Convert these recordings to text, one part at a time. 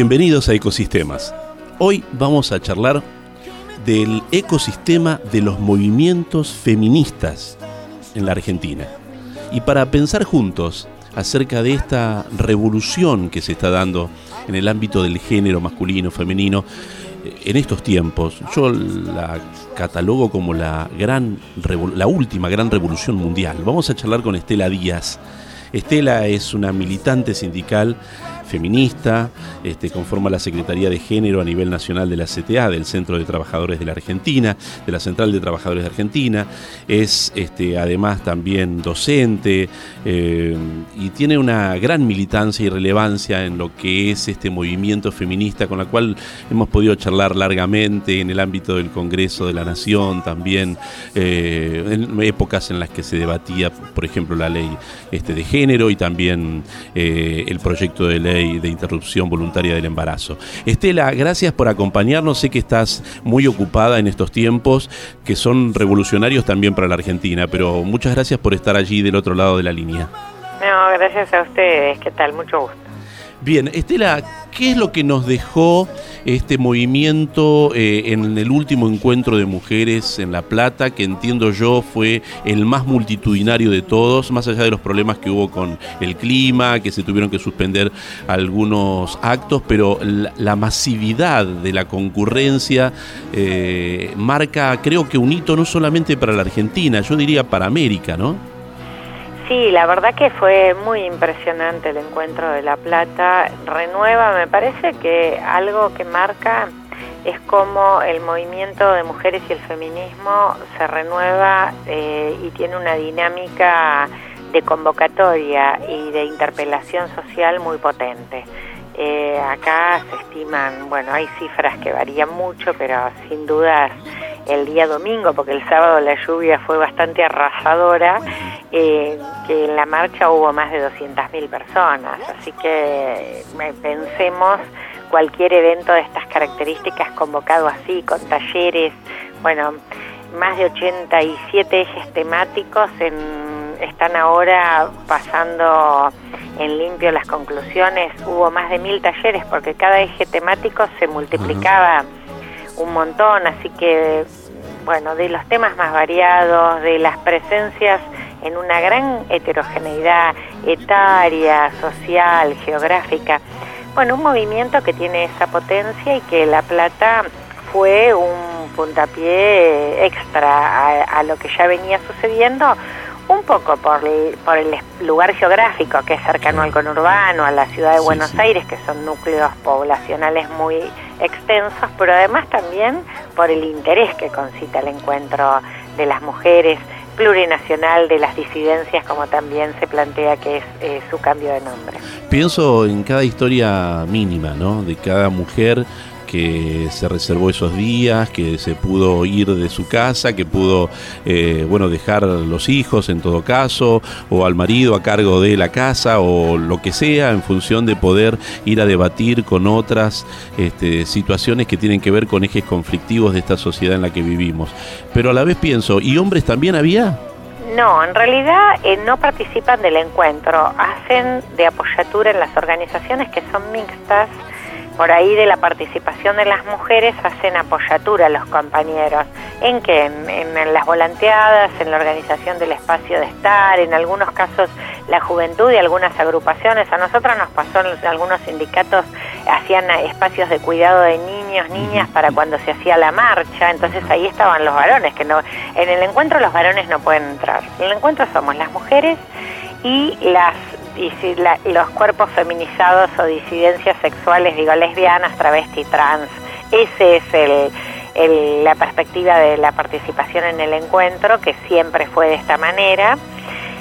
Bienvenidos a Ecosistemas. Hoy vamos a charlar del ecosistema de los movimientos feministas en la Argentina. Y para pensar juntos acerca de esta revolución que se está dando en el ámbito del género masculino, femenino, en estos tiempos, yo la catalogo como la, gran, la última gran revolución mundial. Vamos a charlar con Estela Díaz. Estela es una militante sindical feminista, este, conforma la Secretaría de Género a nivel nacional de la CTA, del Centro de Trabajadores de la Argentina, de la Central de Trabajadores de Argentina, es este, además también docente eh, y tiene una gran militancia y relevancia en lo que es este movimiento feminista con la cual hemos podido charlar largamente en el ámbito del Congreso de la Nación, también eh, en épocas en las que se debatía, por ejemplo, la ley este, de género y también eh, el proyecto de ley de interrupción voluntaria del embarazo. Estela, gracias por acompañarnos. Sé que estás muy ocupada en estos tiempos que son revolucionarios también para la Argentina, pero muchas gracias por estar allí del otro lado de la línea. No, gracias a ustedes. ¿Qué tal? Mucho gusto. Bien, Estela, ¿qué es lo que nos dejó este movimiento eh, en el último encuentro de mujeres en La Plata, que entiendo yo fue el más multitudinario de todos, más allá de los problemas que hubo con el clima, que se tuvieron que suspender algunos actos, pero la, masividad de la concurrencia eh, marca, creo que un hito no solamente para la Argentina, yo diría para América, ¿no? Sí, la verdad que fue muy impresionante el encuentro de La Plata. Renueva, me parece que algo que marca es como el movimiento de mujeres y el feminismo se renueva eh, y tiene una dinámica de convocatoria y de interpelación social muy potente. Eh, acá se estiman, bueno, hay cifras que varían mucho, pero sin dudas el día domingo, porque el sábado la lluvia fue bastante arrasadora, eh, que en la marcha hubo más de 200.000 personas. Así que pensemos cualquier evento de estas características convocado así, con talleres, bueno, más de 87 ejes temáticos están ahora pasando en limpio las conclusiones, hubo más de mil talleres porque cada eje temático se multiplicaba un montón, así que, bueno, de los temas más variados, de las presencias en una gran heterogeneidad etaria, social, geográfica. Bueno, un movimiento que tiene esa potencia y que La Plata fue un puntapié extra a, lo que ya venía sucediendo, un poco por el, por el lugar geográfico que es cercano al conurbano, a la ciudad de Buenos Aires, que son núcleos poblacionales muy extensos, pero además también por el interés que concita el encuentro de las mujeres plurinacional de las disidencias, como también se plantea que es eh, su cambio de nombre. Pienso en cada historia mínima, ¿no? De cada mujer que se reservó esos días, que se pudo ir de su casa, que pudo, eh, bueno, dejar los hijos en todo caso, o al marido a cargo de la casa, o lo que sea, en función de poder ir a debatir con otras este, situaciones que tienen que ver con ejes conflictivos de esta sociedad en la que vivimos. Pero a la vez pienso, ¿y hombres también había? No, en realidad eh, no participan del encuentro, hacen de apoyatura en las organizaciones que son mixtas por ahí de la participación de las mujeres hacen apoyatura a los compañeros. ¿En qué? En, las volanteadas, en la organización del espacio de estar, en algunos casos la juventud y algunas agrupaciones. A nosotros nos pasó en algunos sindicatos, hacían espacios de cuidado de niños, niñas para cuando se hacía la marcha, entonces ahí estaban los varones, que no, en el encuentro los varones no pueden entrar. En el encuentro somos las mujeres y las y si los cuerpos feminizados o disidencias sexuales, digo lesbianas, travesti, trans, ese es el, la perspectiva de la participación en el encuentro, que siempre fue de esta manera.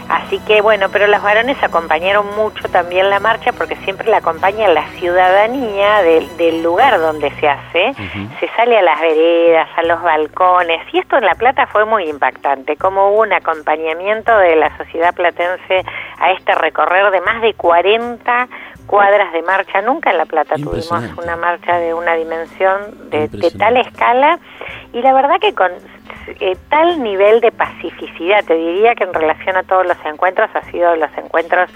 Así que bueno, pero los varones acompañaron mucho también la marcha porque siempre la acompaña la ciudadanía del, lugar donde se hace. Se sale a las veredas, a los balcones y esto en La Plata fue muy impactante, como hubo un acompañamiento de la sociedad platense a este recorrer de más de 40 cuadras de marcha. Nunca en La Plata tuvimos una marcha de una dimensión de, de tal escala y la verdad que con eh, tal nivel de pacificidad, te diría que en relación a todos los encuentros ha sido los encuentros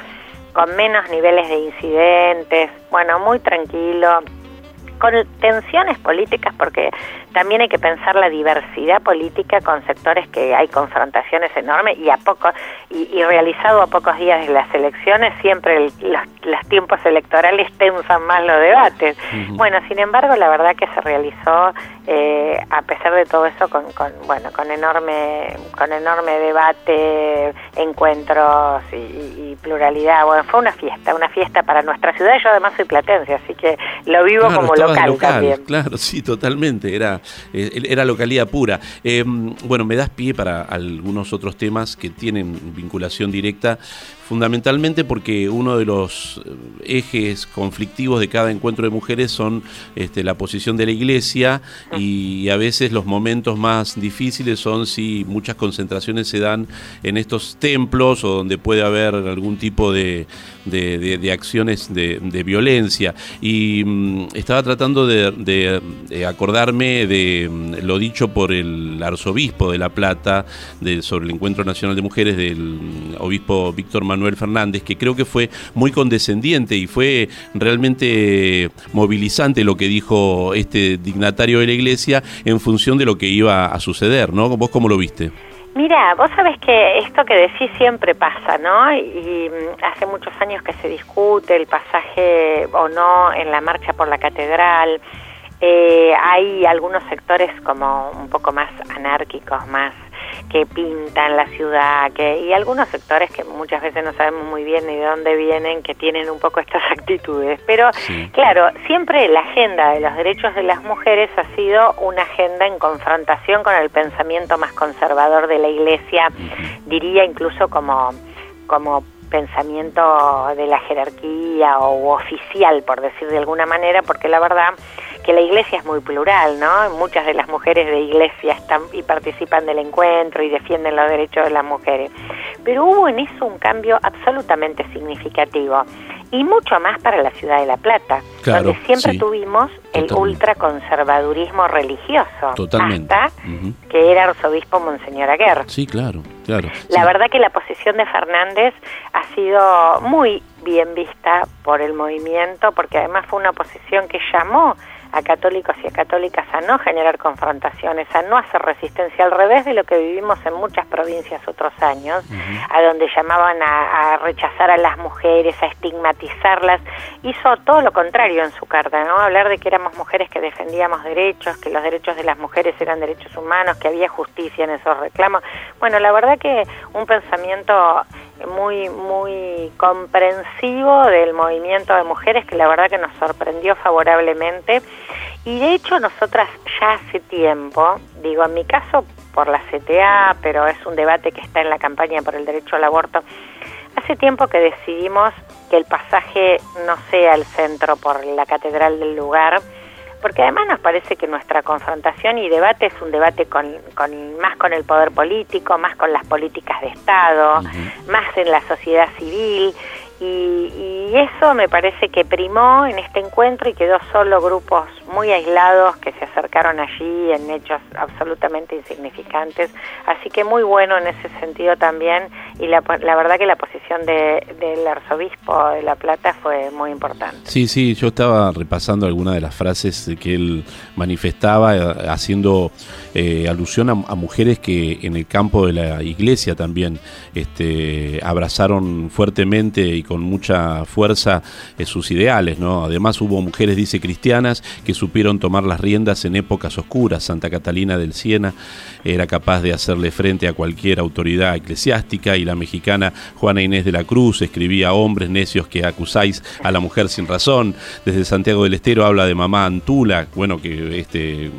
con menos niveles de incidentes, bueno, muy tranquilo, con tensiones políticas porque también hay que pensar la diversidad política con sectores que hay confrontaciones enormes y a poco y, realizado a pocos días de las elecciones siempre los, tiempos electorales tensan más los debates. Bueno, sin embargo, la verdad que se realizó eh, a pesar de todo eso con, bueno con enorme con enorme debate, encuentros y, pluralidad. Bueno, fue una fiesta, una fiesta para nuestra ciudad. Yo además soy platense, así que lo vivo como local, también. Claro, sí, totalmente. Era eh, era localidad pura. Em, bueno, me das pie para algunos otros temas que tienen vinculación directa fundamentalmente porque uno de los eh, ejes conflictivos de cada encuentro de mujeres son este, la posición de la iglesia y a veces los momentos más difíciles son si muchas concentraciones se dan en estos templos o donde puede haber algún tipo de, de, acciones de, violencia. Y mm, estaba tratando de, acordarme de mm, lo dicho por el arzobispo de La Plata sobre el Encuentro Nacional de Mujeres del mm, obispo Víctor Manuel Fernández, que creo que fue muy condescendiente y fue realmente movilizante lo que dijo este dignatario de la iglesia en función de lo que iba a suceder, ¿no? ¿Vos cómo lo viste? Mira, vos sabés que esto que decís siempre pasa, ¿no? Y, mm, hace muchos años que se discute el pasaje o no en la marcha por la catedral. Eh, hay algunos sectores como un poco más anárquicos, más que pintan la ciudad, que y algunos sectores que muchas veces no sabemos muy bien ni de dónde vienen, que tienen un poco estas actitudes. Pero claro, siempre la agenda de los derechos de las mujeres ha sido una agenda en confrontación con el pensamiento más conservador de la Iglesia, diría incluso como como pensamiento de la jerarquía o oficial, por decir de alguna manera, porque la verdad que la iglesia es muy plural, ¿no? Muchas de las mujeres de iglesia están y participan del encuentro y defienden los derechos de las mujeres. Pero hubo en eso un cambio absolutamente significativo y mucho más para la ciudad de La Plata, donde siempre tuvimos el ultraconservadurismo religioso, Totalmente. hasta que era arzobispo Monseñor Aguer. Sí, claro La verdad que la posición de Fernández ha sido muy bien vista por el movimiento, porque además fue una posición que llamó a católicos y a católicas a no generar confrontaciones, a no hacer resistencia, al revés de lo que vivimos en muchas provincias otros años, a donde llamaban a, rechazar a las mujeres, a estigmatizarlas, hizo todo lo contrario en su carta, ¿no? Hablar de que éramos mujeres que defendíamos derechos, que los derechos de las mujeres eran derechos humanos, que había justicia en esos reclamos. Bueno, la verdad que un pensamiento muy muy comprensivo del movimiento de mujeres que la verdad que nos sorprendió favorablemente. Y de hecho nosotras ya hace tiempo, digo en mi caso por la CTA, pero es un debate que está en la campaña por el derecho al aborto, hace tiempo que decidimos que el pasaje no sea el centro por la catedral del lugar, porque además nos parece que nuestra confrontación y debate es un debate con, más con el poder político, más con las políticas de Estado, más en la sociedad civil y, eso me parece que primó en este encuentro y quedó solo grupos muy aislados que se acercaron allí en hechos absolutamente insignificantes. Así que muy bueno en ese sentido también y la, la verdad que la posición de, del arzobispo de La Plata fue muy importante. Sí, sí, yo estaba repasando algunas de las frases que él manifestaba eh, haciendo eh, alusión a, mujeres que en el campo de la iglesia también este, abrazaron fuertemente y con mucha fuerza eh, sus ideales, ¿no? Además hubo mujeres, dice, cristianas que supieron tomar las riendas en épocas oscuras. Santa Catalina del Siena era capaz de hacerle frente a cualquier autoridad eclesiástica y la mexicana Juana Inés de la Cruz escribía hombres necios que acusáis a la mujer sin razón. Desde Santiago del Estero habla de mamá Antula, bueno, que este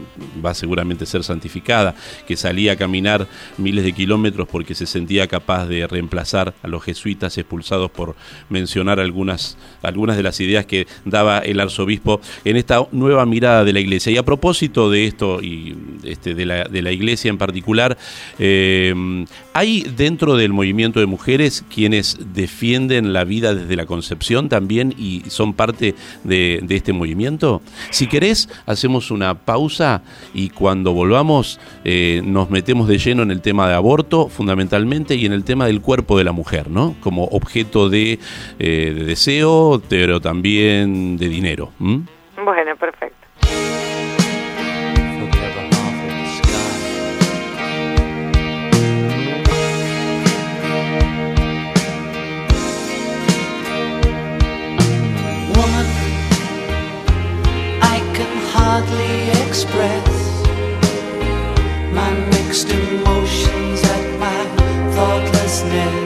va seguramente a ser santificada, que salía a caminar miles de kilómetros porque se sentía capaz de reemplazar a los jesuitas expulsados por mencionar algunas, algunas de las ideas que daba el arzobispo en esta nueva mirada de la iglesia. Y a propósito de esto y este, de, la, de la iglesia en particular, eh, hay dentro del movimiento de mujeres quienes defienden la vida desde la concepción también y son parte de, este movimiento. Si querés, hacemos una pausa y cuando volvamos eh, nos metemos de lleno en el tema de aborto fundamentalmente y en el tema del cuerpo de la mujer, ¿no? Como objeto de, eh, deseo, pero también de dinero. Bueno, perfecto. hardly express my mixed emotions at my thoughtlessness.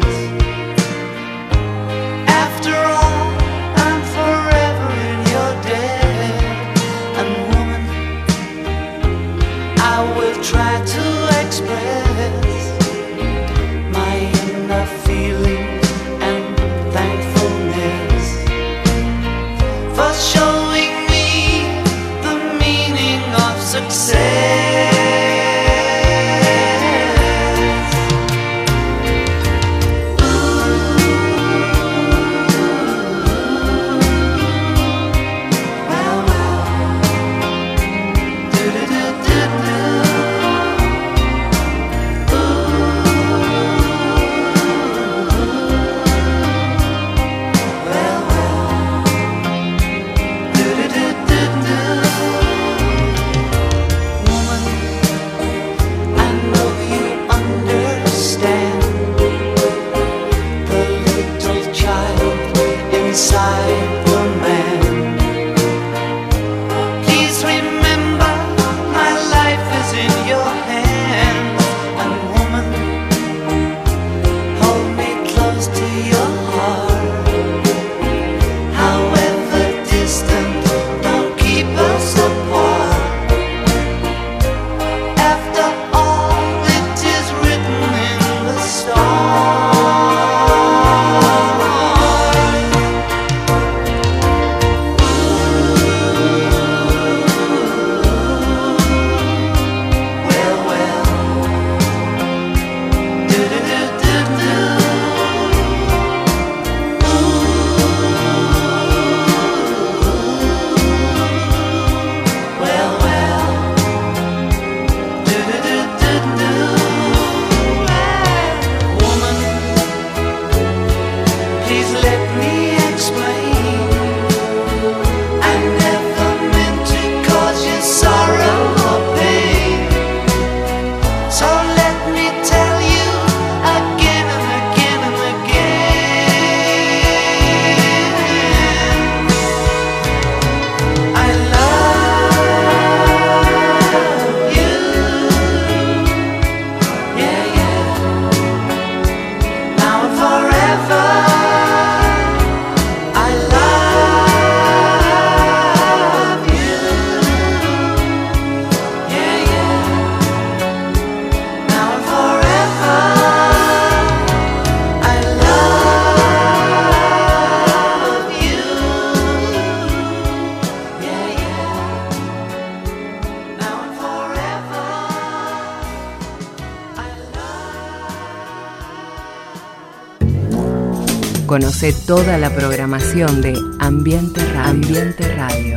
Conoce toda la programación de Ambiente Radio. Ambiente Radio.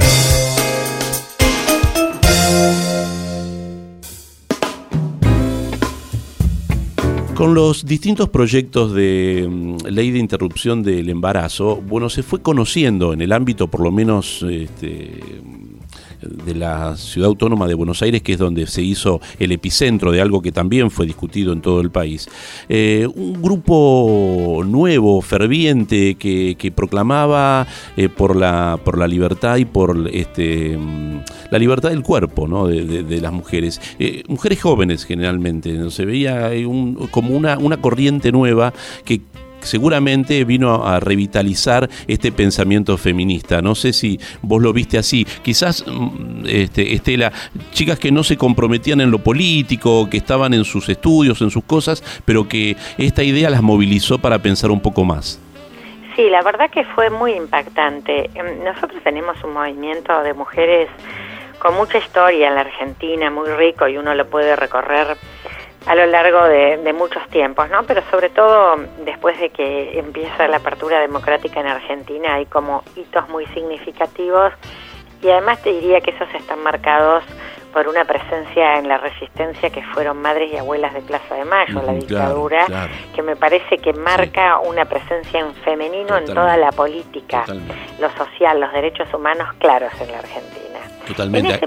Con los distintos proyectos de mm, ley de interrupción del embarazo, bueno, se fue conociendo en el ámbito por lo menos este, de la ciudad autónoma de Buenos Aires, que es donde se hizo el epicentro de algo que también fue discutido en todo el país. Eh, un grupo nuevo, ferviente, que, proclamaba eh, por, la, por la libertad y por este, mm, la libertad del cuerpo ¿no? de, las mujeres. Eh, mujeres jóvenes generalmente, ¿no? se veía como una, una corriente nueva que seguramente vino a revitalizar este pensamiento feminista. No sé si vos lo viste así. Quizás, mm, este, Estela, chicas que no se comprometían en lo político, que estaban en sus estudios, en sus cosas, pero que esta idea las movilizó para pensar un poco más. Sí, la verdad que fue muy impactante. Em, nosotros tenemos un movimiento de mujeres con mucha historia en la Argentina, muy rico y uno lo puede recorrer a lo largo de, muchos tiempos, ¿no? Pero sobre todo después de que empieza la apertura democrática en Argentina hay como hitos muy significativos y además te diría que esos están marcados por una presencia en la resistencia que fueron madres y abuelas de Plaza de Mayo, la dictadura, que me parece que marca una presencia en femenino en toda la política, lo social, los derechos humanos claros en la Argentina. Totalmente.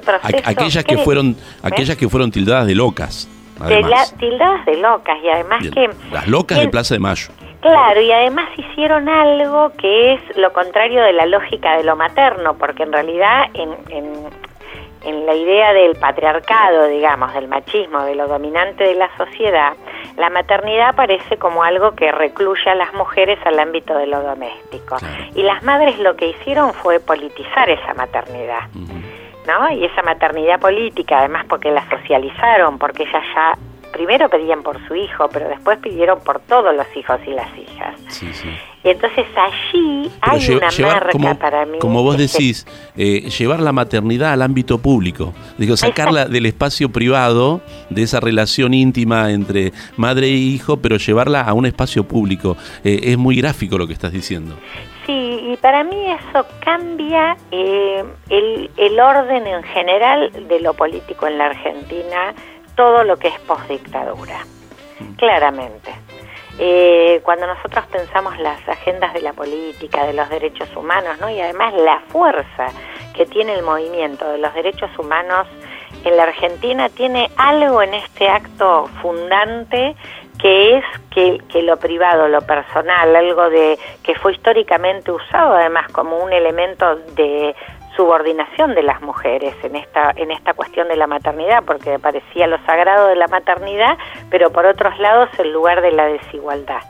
aquellas que fueron, aquellas que fueron tildadas de locas. De tildadas de locas y además que... Las locas de Plaza de Mayo. Claro, y además hicieron algo que es lo contrario de la lógica de lo materno, porque en realidad en, en, en la idea del patriarcado, digamos, del machismo, de lo dominante de la sociedad, la maternidad aparece como algo que recluye a las mujeres al ámbito de lo doméstico. Y las madres lo que hicieron fue politizar esa maternidad. ¿No? Y esa maternidad política, además porque la socializaron, porque ellas ya primero pedían por su hijo, pero después pidieron por todos los hijos y las hijas. Y entonces allí hay una marca para mí. Como vos decís, eh, llevar la maternidad al ámbito público, digo, sacarla del espacio privado, de esa relación íntima entre madre e hijo, pero llevarla a un espacio público. Eh, es muy gráfico lo que estás diciendo. Sí, y para mí eso cambia eh, el, el orden en general de lo político en la Argentina, todo lo que es postdictadura, mm. claramente. Eh, cuando nosotros pensamos las agendas de la política, de los derechos humanos, ¿no? y además la fuerza que tiene el movimiento de los derechos humanos en la Argentina, tiene algo en este acto fundante que es que, que, lo privado, lo personal, algo de que fue históricamente usado además como un elemento de subordinación de las mujeres en esta en esta cuestión de la maternidad, porque parecía lo sagrado de la maternidad, pero por otros lados el lugar de la desigualdad.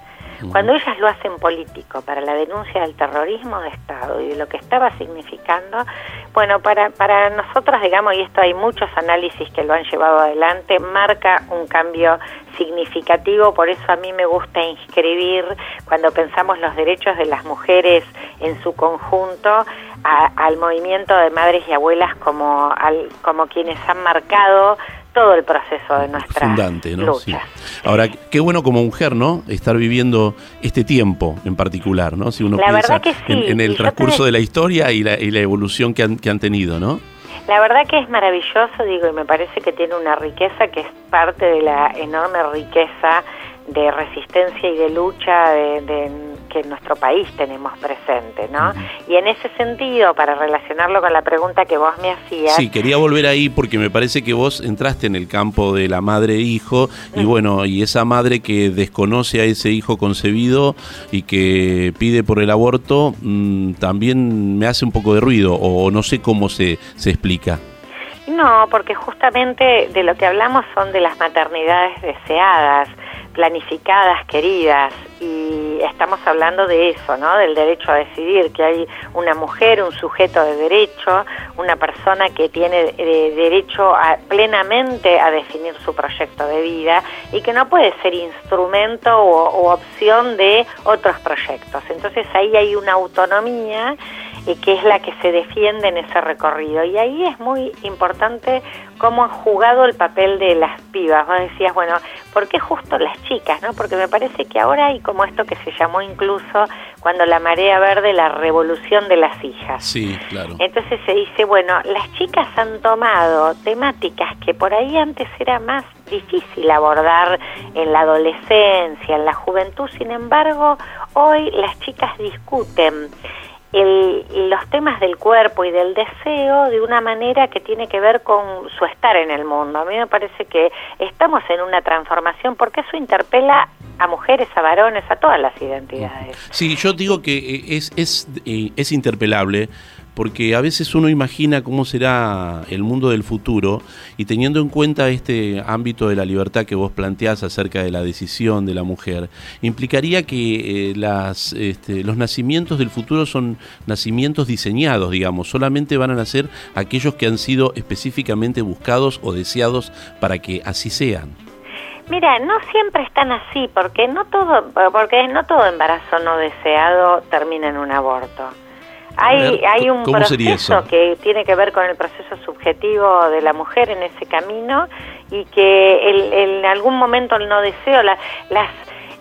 Cuando ellas lo hacen político para la denuncia del terrorismo de Estado y de lo que estaba significando, bueno, para, para nosotras, digamos, y esto hay muchos análisis que lo han llevado adelante, marca un cambio significativo, por eso a mí me gusta inscribir, cuando pensamos los derechos de las mujeres en su conjunto, al movimiento de madres y abuelas como, al, como quienes han marcado todo el proceso de nuestra Fundante, ¿no? Ahora, qué bueno como mujer, ¿no? Estar viviendo este tiempo en particular, ¿no? Si uno la piensa en, el transcurso de la historia y la, y la evolución que han, que han tenido, ¿no? La verdad que es maravilloso, digo, y me parece que tiene una riqueza que es parte de la enorme riqueza de resistencia y de lucha de, que en nuestro país tenemos presente, ¿no? Y en ese sentido, para relacionarlo con la pregunta que vos me hacías... Sí, quería volver ahí porque me parece que vos entraste en el campo de la madre-hijo y bueno, y esa madre que desconoce a ese hijo concebido y que pide por el aborto, mm, también me hace un poco de ruido o no sé cómo se, se explica. No, porque justamente de lo que hablamos son de las maternidades deseadas, planificadas, queridas, y estamos hablando de eso, ¿no? Del derecho a decidir, que hay una mujer, un sujeto de derecho, una persona que tiene eh, derecho a, plenamente a definir su proyecto de vida y que no puede ser instrumento o, o opción de otros proyectos. Entonces ahí hay una autonomía y que es la que se defiende en ese recorrido. Y ahí es muy importante cómo han jugado el papel de las pibas. Vos decías, bueno, ¿por qué justo las chicas? ¿no? Porque me parece que ahora hay como esto que se llamó incluso cuando la marea verde la revolución de las hijas. Sí, claro. Entonces se dice, bueno, las chicas han tomado temáticas que por ahí antes era más difícil abordar en la adolescencia, en la juventud, sin embargo, hoy las chicas discuten los temas del cuerpo y del deseo de una manera que tiene que ver con su estar en el mundo. A mí me parece que estamos en una transformación porque eso interpela a mujeres, a varones, a todas las identidades. Sí, yo digo que eh, es, es, eh, es interpelable porque a veces uno imagina cómo será el mundo del futuro y teniendo en cuenta este ámbito de la libertad que vos planteás acerca de la decisión de la mujer, implicaría que eh, las, este, los nacimientos del futuro son nacimientos diseñados, digamos, solamente van a nacer aquellos que han sido específicamente buscados o deseados para que así sean. Mira, no siempre están así, porque no todo, porque no todo embarazo no deseado termina en un aborto. Hay, hay un proceso que tiene que ver con el proceso subjetivo de la mujer en ese camino y que el, en algún momento el no deseo, las,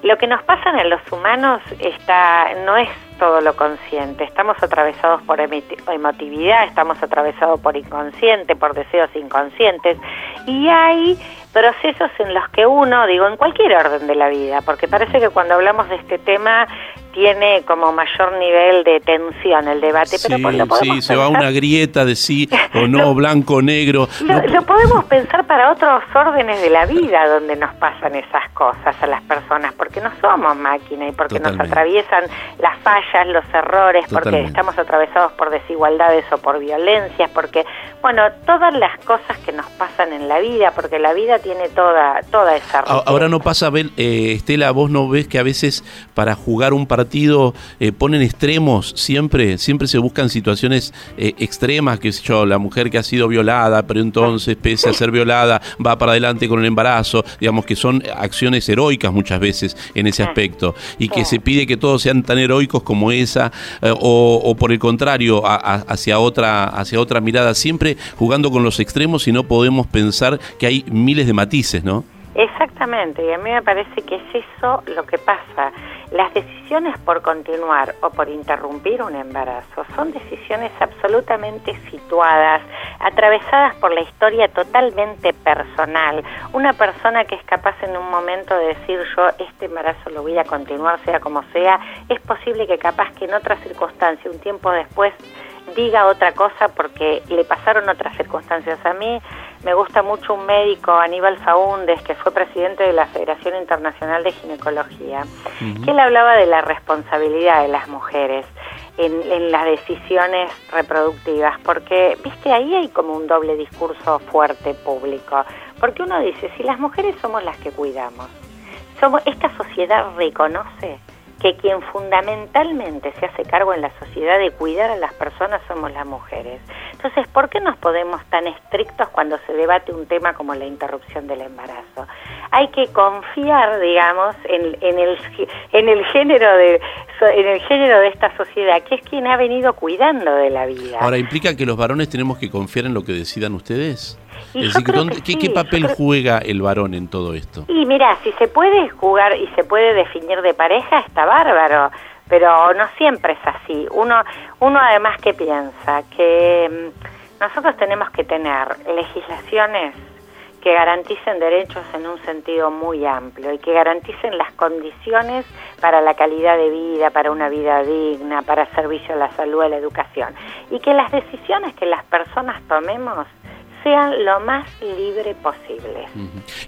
lo que nos pasa en los humanos está no es todo lo consciente. Estamos atravesados por emotividad, estamos atravesados por inconsciente, por deseos inconscientes y hay procesos en los que uno, digo, en cualquier orden de la vida, porque parece que cuando hablamos de este tema tiene como mayor nivel de tensión el debate, pero pues lo sí, se va una grieta de sí o no, blanco o negro. Lo, podemos pensar para otros órdenes de la vida donde nos pasan esas cosas a las personas, porque no somos máquina y porque nos atraviesan las fallas, los errores, porque estamos atravesados por desigualdades o por violencias, porque, bueno, todas las cosas que nos pasan en la vida, porque la vida tiene toda, toda esa... Ahora no pasa, eh, Estela, vos no ves que a veces para jugar un partido partido eh, ponen extremos siempre, siempre se buscan situaciones eh, extremas, que sé yo, la mujer que ha sido violada, pero entonces pese a ser violada va para adelante con el embarazo, digamos que son acciones heroicas muchas veces en ese aspecto y que se pide que todos sean tan heroicos como esa eh, o, por el contrario hacia otra hacia otra mirada, siempre jugando con los extremos y no podemos pensar que hay miles de matices, ¿no? Exactamente, y a mí me parece que es eso lo que pasa. Decisiones por continuar o por interrumpir un embarazo son decisiones absolutamente situadas, atravesadas por la historia totalmente personal. Una persona que es capaz en un momento de decir yo este embarazo lo voy a continuar sea como sea, es posible que capaz que en otra circunstancia, un tiempo después, diga otra cosa porque le pasaron otras circunstancias. A mí me gusta mucho un médico, Aníbal Faúndez, que fue presidente de la Federación Internacional de Ginecología, que él hablaba de la responsabilidad de las mujeres en, las decisiones reproductivas, porque, viste, ahí hay como un doble discurso fuerte público, porque uno dice, si las mujeres somos las que cuidamos, somos, esta sociedad reconoce que quien fundamentalmente se hace cargo en la sociedad de cuidar a las personas somos las mujeres. Entonces, ¿por qué nos podemos tan estrictos cuando se debate un tema como la interrupción del embarazo? Hay que confiar, digamos, en, en, el, en el género de en el género de esta sociedad, que es quien ha venido cuidando de la vida. Ahora, ¿implica que los varones tenemos que confiar en lo que decidan ustedes? ¿Qué, papel juega el varón en todo esto? Y mira, si se puede jugar y se puede definir de pareja, está bárbaro, pero no siempre es así. Uno, uno además que piensa que mm, nosotros tenemos que tener legislaciones que garanticen derechos en un sentido muy amplio y que garanticen las condiciones para la calidad de vida, para una vida digna, para servicio a la salud, a la educación. Y que las decisiones que las personas tomemos sean lo más libre posible.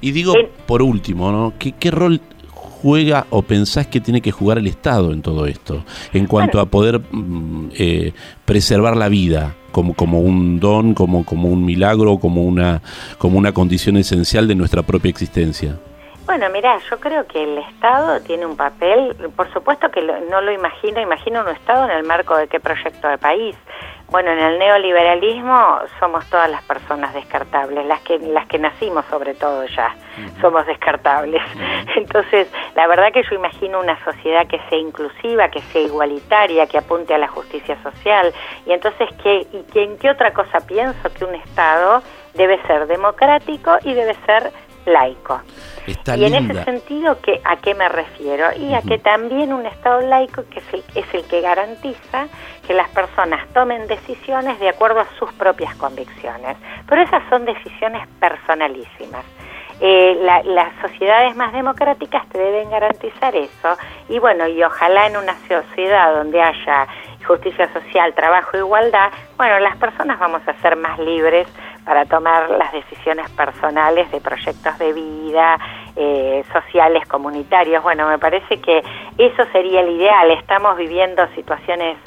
Y digo, por último, ¿no? ¿Qué, ¿Qué, rol juega o pensás que tiene que jugar el Estado en todo esto, en cuanto a poder mm, eh, preservar la vida como, como un don, como, como un milagro, como una, como una condición esencial de nuestra propia existencia? Bueno, mira, yo creo que el Estado tiene un papel, por supuesto que no lo imagino, imagino un Estado en el marco de qué proyecto de país. Bueno, en el neoliberalismo somos todas las personas descartables, las que las que nacimos sobre todo ya somos descartables. Entonces, la verdad que yo imagino una sociedad que sea inclusiva, que sea igualitaria, que apunte a la justicia social. Y entonces, ¿qué, y ¿en qué otra cosa pienso que un Estado debe ser democrático y debe ser laico. Está y en ese sentido, ¿qué, ¿a qué me refiero? Y a que también un Estado laico que es el, es el que garantiza que las personas tomen decisiones de acuerdo a sus propias convicciones. Pero esas son decisiones personalísimas. Eh, la- las sociedades más democráticas te deben garantizar eso y bueno, y ojalá en una sociedad donde haya justicia social, trabajo, igualdad, bueno, las personas vamos a ser más libres para tomar las decisiones personales de proyectos de vida, eh, sociales, comunitarios. Bueno, me parece que eso sería el ideal. Estamos viviendo situaciones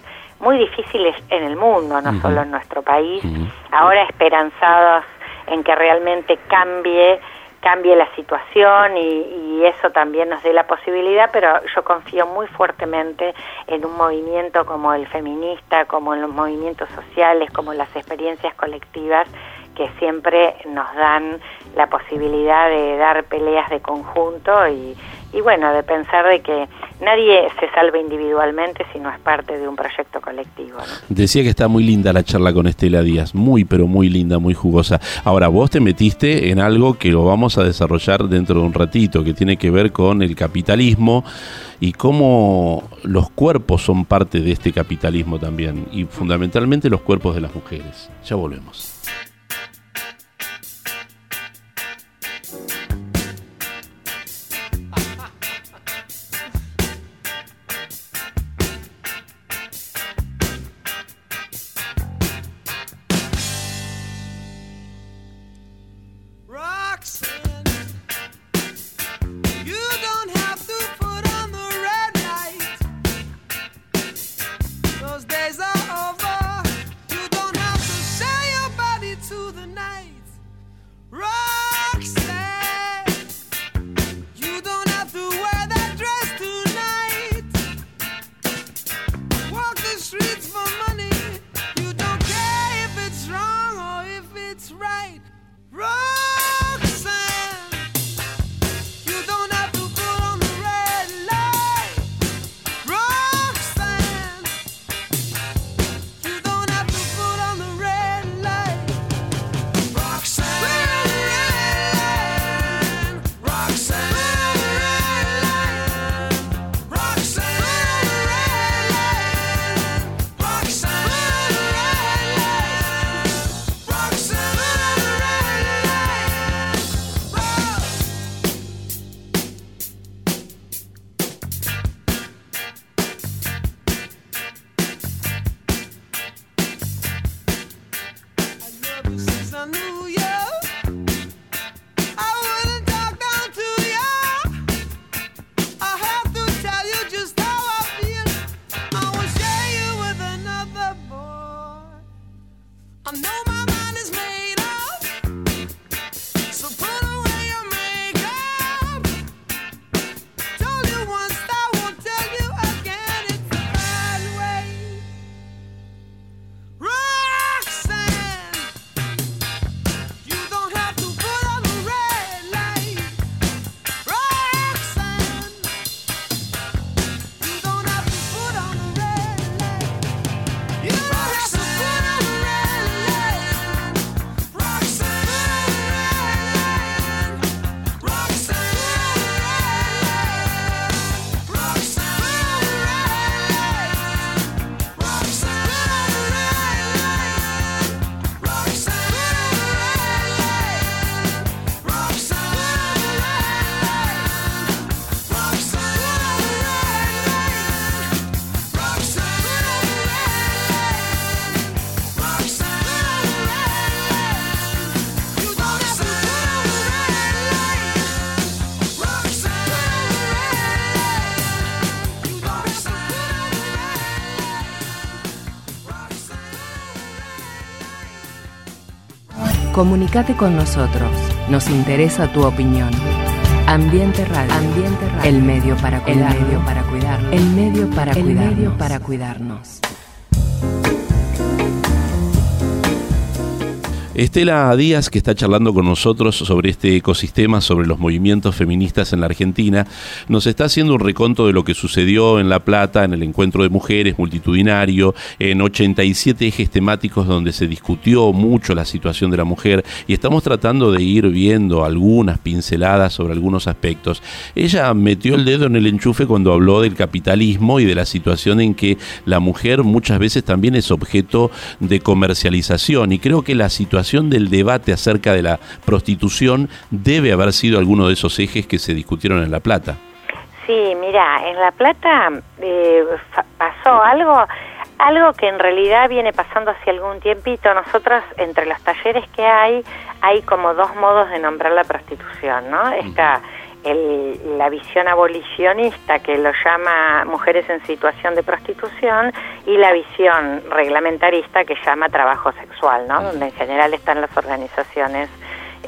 muy difíciles en el mundo, no solo en nuestro país. Ahora esperanzados en que realmente cambie cambie la situación y, y eso también nos dé la posibilidad, pero yo confío muy fuertemente en un movimiento como el feminista, como en los movimientos sociales, como las experiencias colectivas que siempre nos dan la posibilidad de dar peleas de conjunto y, y bueno, de pensar de que nadie se salva individualmente si no es parte de un proyecto colectivo. Decía que está muy linda la charla con Estela Díaz, muy pero muy linda, muy jugosa. Ahora, vos te metiste en algo que lo vamos a desarrollar dentro de un ratito, que tiene que ver con el capitalismo y cómo los cuerpos son parte de este capitalismo también, y fundamentalmente los cuerpos de las mujeres. Ya volvemos. Comunicate con nosotros. Nos interesa tu opinión. Ambiente Radio. Ambiente Radio. El medio para cuidar. El medio para para El medio para cuidarnos. Estela Díaz, que está charlando con nosotros sobre este ecosistema, sobre los movimientos feministas en la Argentina, nos está haciendo un reconto de lo que sucedió en La Plata, en el encuentro de mujeres multitudinario, en 87 ejes temáticos donde se discutió mucho la situación de la mujer y estamos tratando de ir viendo algunas pinceladas sobre algunos aspectos. Ella metió el dedo en el enchufe cuando habló del capitalismo y de la situación en que la mujer muchas veces también es objeto de comercialización y creo que la situación del debate acerca de la prostitución debe haber sido alguno de esos ejes que se discutieron en La Plata. Sí, mira, en La Plata eh, pasó algo, algo que en realidad viene pasando hace algún tiempito. Nosotros, entre los talleres que hay, hay como dos modos de nombrar la prostitución, ¿no? Está el- la visión abolicionista, que lo llama mujeres en situación de prostitución, y la visión reglamentarista, que llama trabajo sexual, ¿no? Donde en general están las organizaciones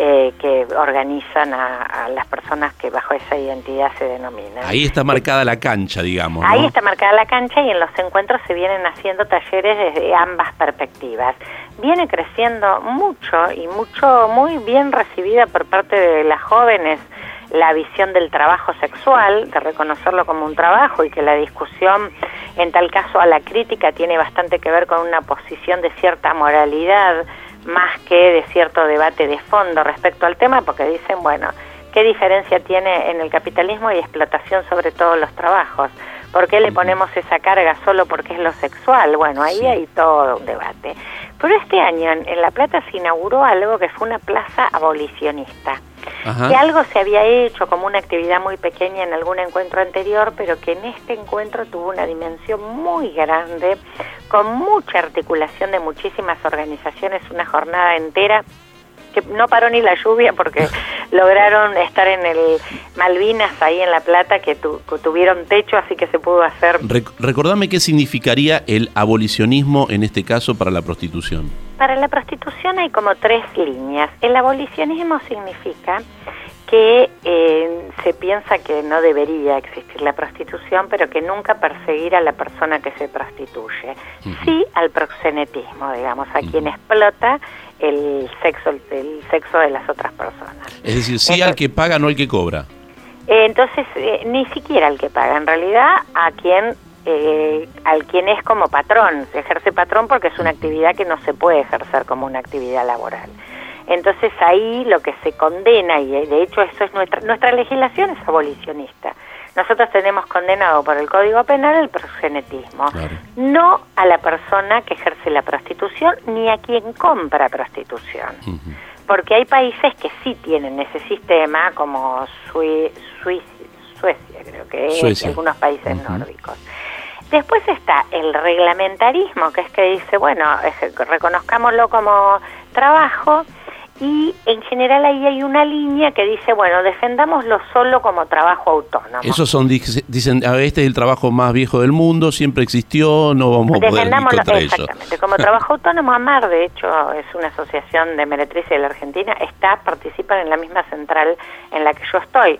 eh, que organizan a, a las personas que bajo esa identidad se denominan. Ahí está marcada la cancha, digamos. ¿no? Ahí está marcada la cancha y en los encuentros se vienen haciendo talleres desde ambas perspectivas. Viene creciendo mucho y mucho, muy bien recibida por parte de las jóvenes la visión del trabajo sexual, de reconocerlo como un trabajo y que la discusión, en tal caso a la crítica, tiene bastante que ver con una posición de cierta moralidad más que de cierto debate de fondo respecto al tema, porque dicen, bueno, ¿qué diferencia tiene en el capitalismo y explotación sobre todos los trabajos? ¿Por qué le ponemos esa carga solo porque es lo sexual? Bueno, ahí Sí. hay todo un debate. Pero este año en, en La Plata se inauguró algo que fue una plaza abolicionista Ajá. que algo se había hecho como una actividad muy pequeña en algún encuentro anterior, pero que en este encuentro tuvo una dimensión muy grande, con mucha articulación de muchísimas organizaciones, una jornada entera que no paró ni la lluvia porque lograron estar en el Malvinas ahí en La Plata que, tu- que tuvieron techo así que se pudo hacer Rec- recordame qué significaría el abolicionismo en este caso para la prostitución. Para la prostitución hay como tres líneas. El abolicionismo significa que eh, se piensa que no debería existir la prostitución, pero que nunca perseguir a la persona que se prostituye. Sí al proxenetismo, digamos, a quien explota el sexo, el sexo de las otras personas. Es decir, sí al que paga, no al que cobra. Eh, entonces, eh, ni siquiera al que paga, en realidad a quien eh, al quien es como patrón, se ejerce patrón porque es una actividad que no se puede ejercer como una actividad laboral. Entonces ahí lo que se condena, y eh, de hecho eso es nuestra, nuestra legislación es abolicionista. Nosotros tenemos condenado por el Código Penal el proxenetismo, Claro. no a la persona que ejerce la prostitución ni a quien compra prostitución porque hay países que sí tienen ese sistema, como Sui- Suiz- Suecia, creo que es, y algunos países nórdicos. Después está el reglamentarismo, que es que dice, bueno, es- reconozcámoslo como trabajo, y en general ahí hay una línea que dice, bueno, defendámoslo solo como trabajo autónomo. Esos son, dice- dicen, "Ah, este es el trabajo más viejo del mundo, siempre existió, no vamos a poder ir contra exactamente. Como trabajo autónomo, AMAR, de hecho, es una asociación de meretrices de la Argentina, está, participan en la misma central en la que yo estoy.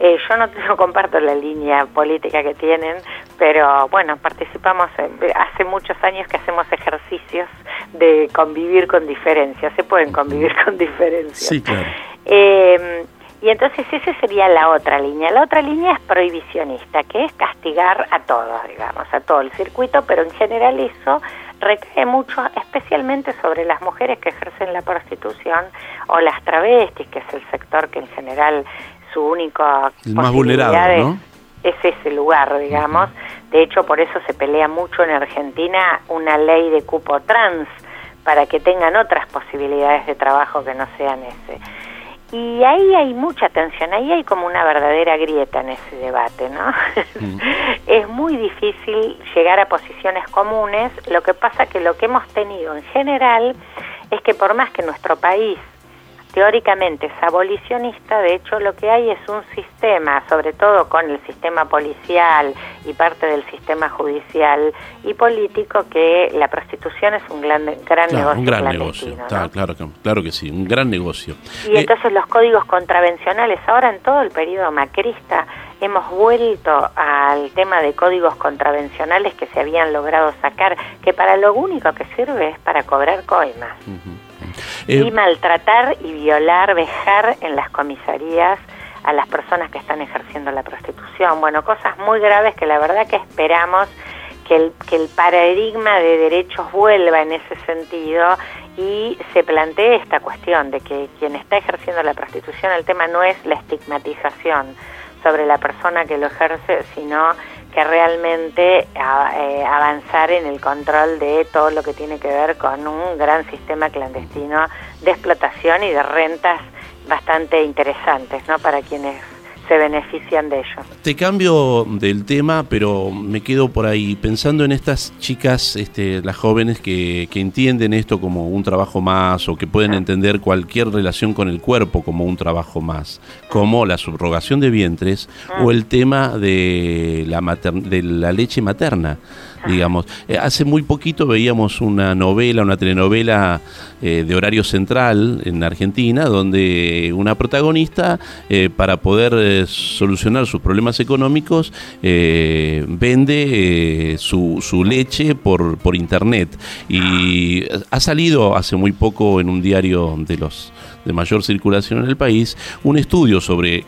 Eh, yo no, no comparto la línea política que tienen, pero bueno, participamos, en- hace muchos años que hacemos ejercicios de convivir con diferencias, se pueden convivir con diferencias. Sí, claro. Eh, y entonces esa sería la otra línea. La otra línea es prohibicionista, que es castigar a todos, digamos, a todo el circuito, pero en general eso recae mucho, especialmente sobre las mujeres que ejercen la prostitución o las travestis, que es el sector que en general su único El más vulnerado, ¿no? es ese lugar, digamos. De hecho, por eso se pelea mucho en Argentina una ley de cupo trans para que tengan otras posibilidades de trabajo que no sean ese. Y ahí hay mucha tensión, ahí hay como una verdadera grieta en ese debate, ¿no? es muy difícil llegar a posiciones comunes, lo que pasa que lo que hemos tenido en general es que por más que nuestro país teóricamente es abolicionista, de hecho lo que hay es un sistema, sobre todo con el sistema policial y parte del sistema judicial y político, que la prostitución es un gran, gran Claro, negocio un gran negocio. ¿no? Está, claro, que, claro que sí, un gran negocio. Y Eh, entonces los códigos contravencionales, ahora en todo el periodo macrista, hemos vuelto al tema de códigos contravencionales que se habían logrado sacar, que para lo único que sirve es para cobrar coimas. Eh, y maltratar y violar, vejar en las comisarías a las personas que están ejerciendo la prostitución. Bueno, cosas muy graves que la verdad que esperamos que el, que el paradigma de derechos vuelva en ese sentido y se plantee esta cuestión de que quien está ejerciendo la prostitución, el tema no es la estigmatización sobre la persona que lo ejerce, sino que realmente eh, avanzar en el control de todo lo que tiene que ver con un gran sistema clandestino de explotación y de rentas bastante interesantes, ¿no? Para quienes se benefician de ello. Te cambio del tema, pero me quedo por ahí pensando en estas chicas, este, las jóvenes que, que entienden esto como un trabajo más o que pueden entender cualquier relación con el cuerpo como un trabajo más, como la subrogación de vientres o el tema de la, mater- de la leche materna. Digamos, Eh, hace muy poquito veíamos una novela, una telenovela eh, de horario central en Argentina, donde una protagonista, eh, para poder solucionar sus problemas económicos, vende su, su leche por, por internet. Y ha salido hace muy poco en un diario de los de mayor circulación en el país un estudio sobre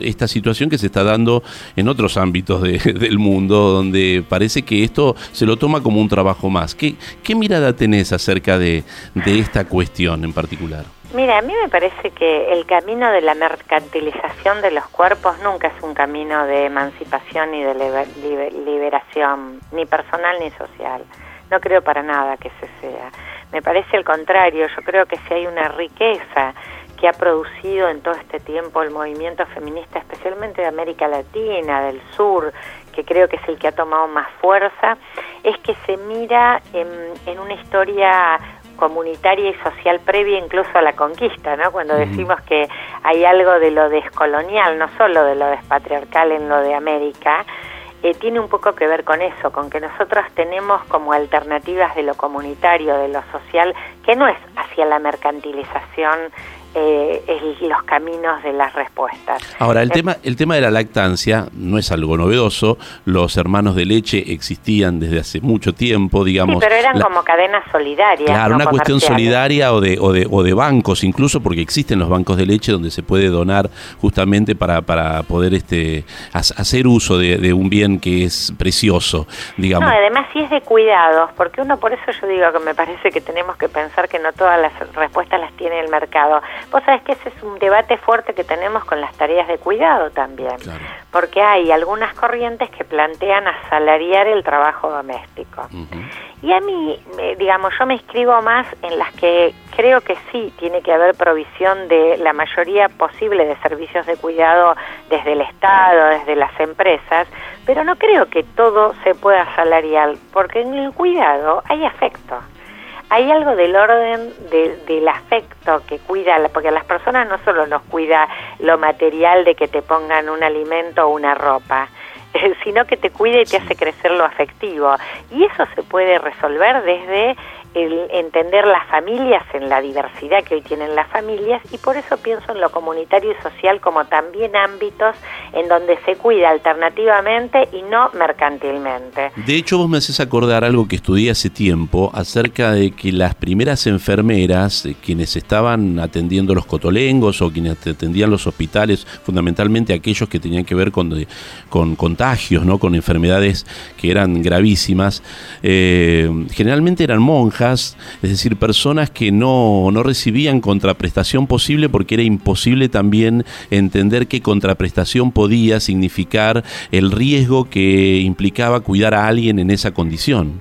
esta situación que se está dando en otros ámbitos de- del mundo, donde parece que esto se lo toma como un trabajo más. ¿Qué, qué mirada tenés acerca de, de esta cuestión en particular? Mira, a mí me parece que el camino de la mercantilización de los cuerpos nunca es un camino de emancipación ni de liber- liber- liberación, ni personal ni social. No creo para nada que ese sea. Me parece el contrario, yo creo que si hay una riqueza que ha producido en todo este tiempo el movimiento feminista, especialmente de América Latina, del sur, que creo que es el que ha tomado más fuerza, es que se mira en, en una historia comunitaria y social previa incluso a la conquista, ¿no? Cuando decimos que hay algo de lo descolonial, no solo de lo despatriarcal en lo de América, eh, tiene un poco que ver con eso, con que nosotros tenemos como alternativas de lo comunitario, de lo social, que no es hacia la mercantilización eh, los caminos de las respuestas. Ahora, el Eh, tema, el tema de la lactancia no es algo novedoso. Los hermanos de leche existían desde hace mucho tiempo, digamos. Sí, pero eran La- como cadenas solidarias. Claro, no una cuestión solidaria o de, o, de, o de bancos, incluso porque existen los bancos de leche donde se puede donar justamente para, para poder este ha- hacer uso de, de un bien que es precioso, digamos. No, además sí es de cuidados, porque uno, por eso yo digo que me parece que tenemos que pensar que no todas las respuestas las tiene el mercado. Vos sabés que ese es un debate fuerte que tenemos con las tareas de cuidado también, Claro. porque hay algunas corrientes que plantean asalariar el trabajo doméstico. Y a mí, digamos, yo me inscribo más en las que creo que sí tiene que haber provisión de la mayoría posible de servicios de cuidado desde el Estado, desde las empresas, pero no creo que todo se pueda salarial, porque en el cuidado hay afecto. Hay algo del orden de- del afecto que cuida, porque a las personas no solo nos cuida lo material de que te pongan un alimento o una ropa, eh, sino que te cuida y te hace crecer lo afectivo. Y eso se puede resolver desde el entender las familias en la diversidad que hoy tienen las familias y por eso pienso en lo comunitario y social como también ámbitos en donde se cuida alternativamente y no mercantilmente. De hecho, vos me haces acordar algo que estudié hace tiempo acerca de que las primeras enfermeras, eh, quienes estaban atendiendo los cotolengos o quienes atendían los hospitales, fundamentalmente aquellos que tenían que ver con, de- con contagios, ¿no? con enfermedades que eran gravísimas, eh, generalmente eran monjas, es decir, personas que no, no recibían contraprestación posible porque era imposible también entender qué contraprestación podía significar el riesgo que implicaba cuidar a alguien en esa condición.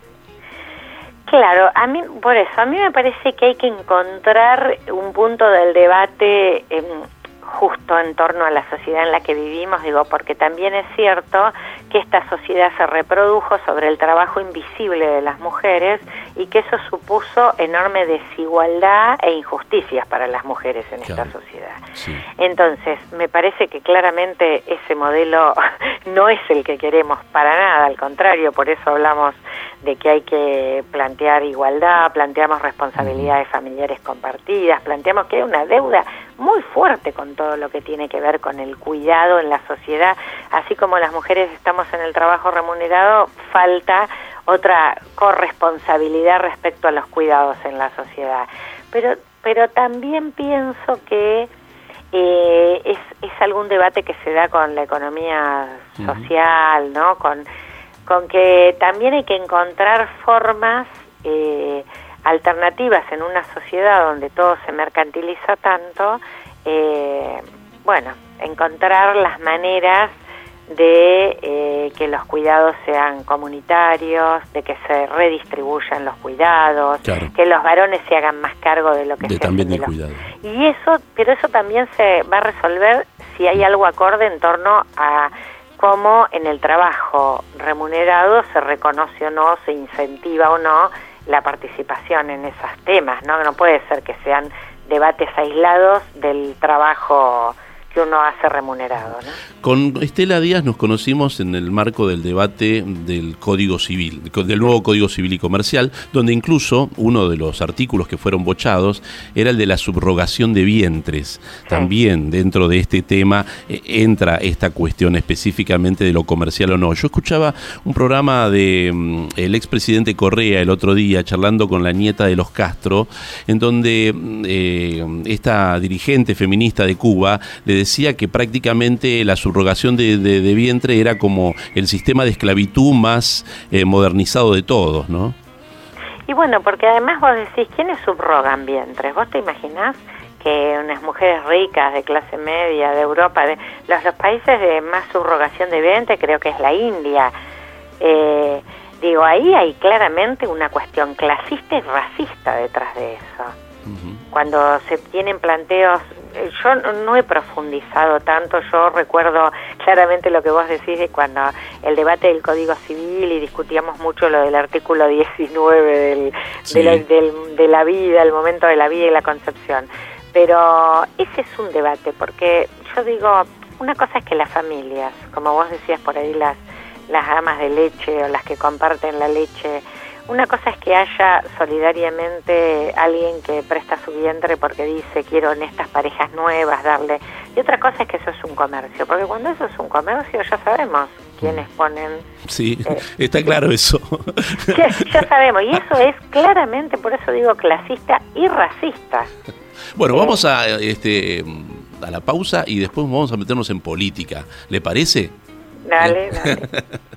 Claro, a mí, por eso, a mí me parece que hay que encontrar un punto del debate em, justo en torno a la sociedad en la que vivimos, digo, porque también es cierto que esta sociedad se reprodujo sobre el trabajo invisible de las mujeres y que eso supuso enorme desigualdad e injusticias para las mujeres en esta sociedad. Sí. Entonces, me parece que claramente ese modelo no es el que queremos para nada, al contrario, por eso hablamos de que hay que plantear igualdad, planteamos responsabilidades familiares compartidas, planteamos que hay una deuda muy fuerte con todo lo que tiene que ver con el cuidado en la sociedad, así como las mujeres estamos en el trabajo remunerado, falta otra corresponsabilidad respecto a los cuidados en la sociedad. Pero pero también pienso que eh, es, es algún debate que se da con la economía social, ¿no? Con, con que también hay que encontrar formas eh, alternativas en una sociedad donde todo se mercantiliza tanto, eh, bueno, encontrar las maneras de eh, que los cuidados sean comunitarios, de que se redistribuyan los cuidados, Claro. que los varones se hagan más cargo de lo que De se también del de cuidado. y eso, pero eso también se va a resolver si hay algo acorde en torno a cómo en el trabajo remunerado se reconoce o no, se incentiva o no la participación en esos temas, ¿no? No puede ser que sean debates aislados del trabajo que uno hace remunerado, ¿no? Con Estela Díaz nos conocimos en el marco del debate del Código Civil, del nuevo Código Civil y Comercial, donde incluso uno de los artículos que fueron bochados era el de la subrogación de vientres. También dentro de este tema eh, entra esta cuestión específicamente de lo comercial o no. Yo escuchaba un programa de mm, el expresidente Correa el otro día charlando con la nieta de los Castro, en donde mm, eh, esta dirigente feminista de Cuba le decía que prácticamente la subrogación de, de- de vientre era como el sistema de esclavitud más eh, modernizado de todos, ¿no? Y bueno, porque además vos decís, ¿quiénes subrogan vientres? ¿Vos te imaginás que unas mujeres ricas de clase media de Europa, de los, los países de más subrogación de vientre, creo que es la India, eh, digo, ahí hay claramente una cuestión clasista y racista detrás de eso. Cuando se tienen planteos, yo no- he profundizado tanto, yo recuerdo claramente lo que vos decís de cuando el debate del Código Civil y discutíamos mucho lo del artículo 19 del, Sí. de, la, del- de la vida, el momento de la vida y la concepción. Pero ese es un debate, porque yo digo, una cosa es que las familias, como vos decías por ahí, las, las amas de leche o las que comparten la leche, una cosa es que haya solidariamente alguien que presta su vientre porque dice quiero en estas parejas nuevas darle. Y otra cosa es que eso es un comercio, porque cuando eso es un comercio ya sabemos quiénes ponen, Sí, Eh, está claro eso. ya, ya sabemos, y eso es claramente, por eso digo clasista y racista. Bueno, vamos a, este, a la pausa y después vamos a meternos en política. ¿Le parece? Dale, dale.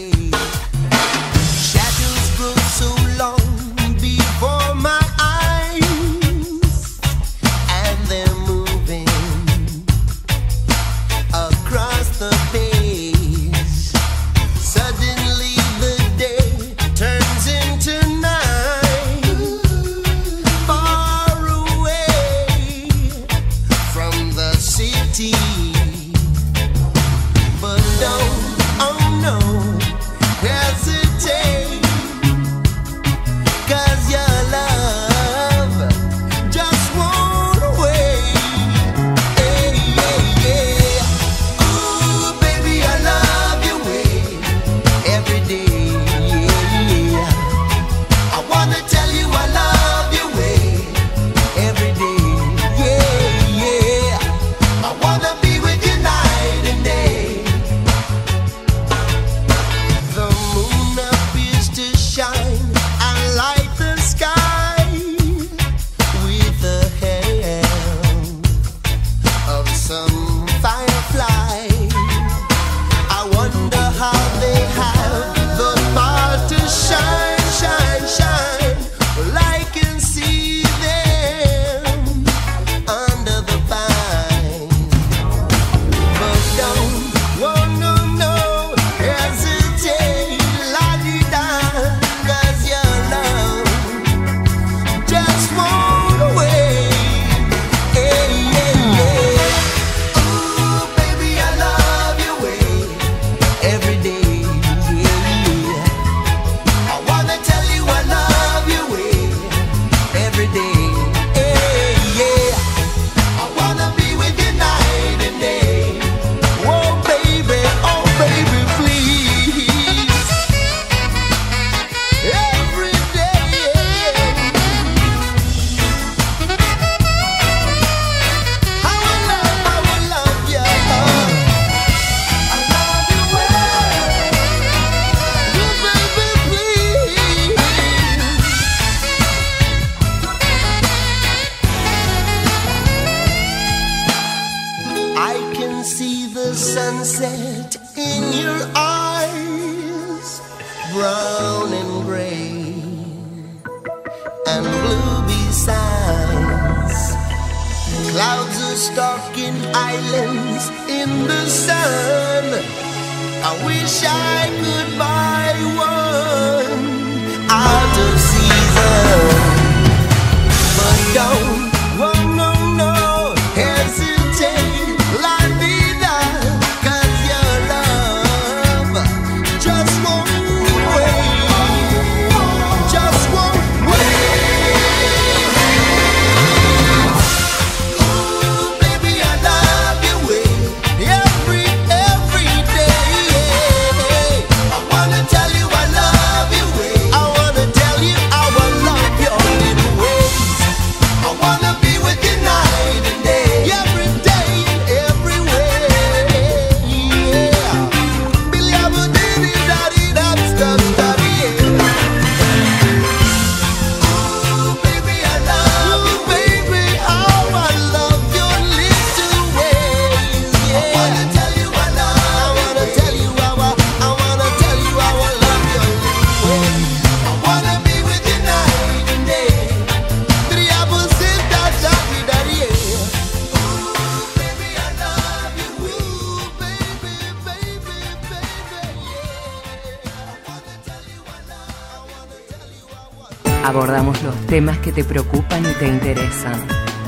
Temas que te preocupan y te interesan.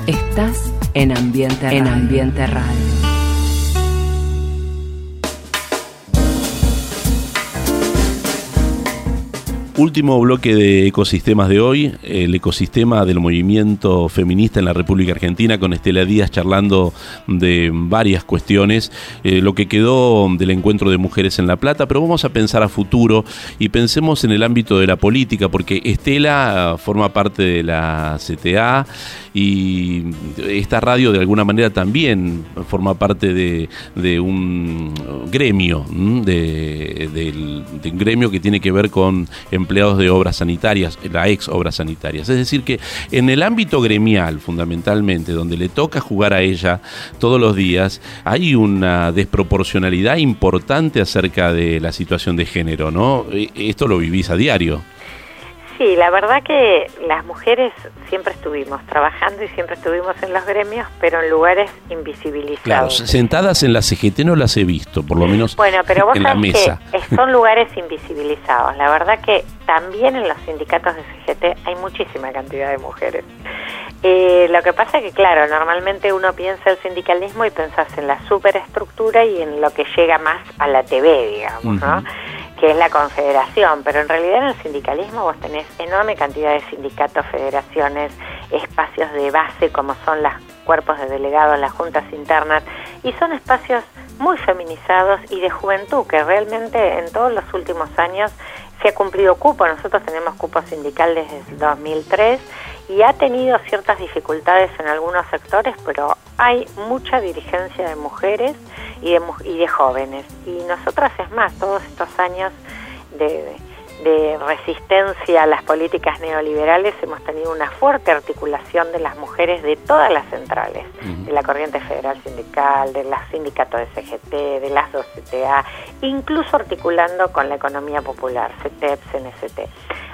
Estás en Ambiente En Ambiente Radio. Último bloque de ecosistemas de hoy, el ecosistema del movimiento feminista en la República Argentina, con Estela Díaz charlando de varias cuestiones, eh, lo que quedó del encuentro de mujeres en La Plata, pero vamos a pensar a futuro y pensemos en el ámbito de la política, porque Estela forma parte de la CTA y esta radio de alguna manera también forma parte de, un gremio, de, de un gremio que tiene que ver con empleados de obras sanitarias, la ex obras sanitarias. Es decir, que en el ámbito gremial, fundamentalmente, donde le toca jugar a ella todos los días, hay una desproporcionalidad importante acerca de la situación de género, ¿no? E- Esto lo vivís a diario. Sí, la verdad que las mujeres siempre estuvimos trabajando y siempre estuvimos en los gremios, pero en lugares invisibilizados. Claro, sentadas en la CGT no las he visto, por lo menos Bueno, pero vos en la mesa. que son lugares invisibilizados. La verdad que también en los sindicatos de CGT hay muchísima cantidad de mujeres. Eh, lo que pasa que, claro, normalmente uno piensa el sindicalismo y pensás en la superestructura y en lo que llega más a la TV, digamos, ¿no? Que es la confederación, pero en realidad en el sindicalismo vos tenés enorme cantidad de sindicatos, federaciones, espacios de base como son los cuerpos de delegados, las juntas internas, y son espacios muy feminizados y de juventud, que realmente en todos los últimos años se ha cumplido cupo. Nosotros tenemos cupo sindical desde el 2003 y ha tenido ciertas dificultades en algunos sectores, pero hay mucha dirigencia de mujeres y de, y de jóvenes. Y nosotras, es más, todos estos años de resistencia a las políticas neoliberales hemos tenido una fuerte articulación de las mujeres de todas las centrales, de la Corriente Federal Sindical, de los sindicatos de CGT, de las dos CTA, incluso articulando con la economía popular, CTEP, CNCT.